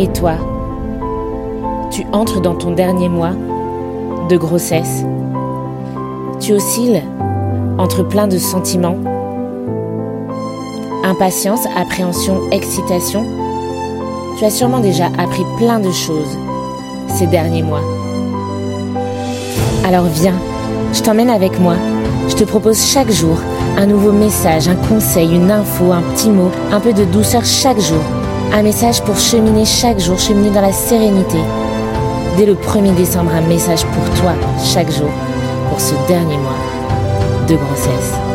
Et toi Tu entres dans ton dernier mois de grossesse. Tu oscilles entre plein de sentiments. Impatience, appréhension, excitation. Tu as sûrement déjà appris plein de choses ces derniers mois. Alors viens, je t'emmène avec moi. Je te propose chaque jour un nouveau message, un conseil, une info, un petit mot, un peu de douceur chaque jour. Un message pour cheminer chaque jour, cheminer dans la sérénité. Dès le 1er décembre, un message pour toi chaque jour pour ce dernier mois de grossesse.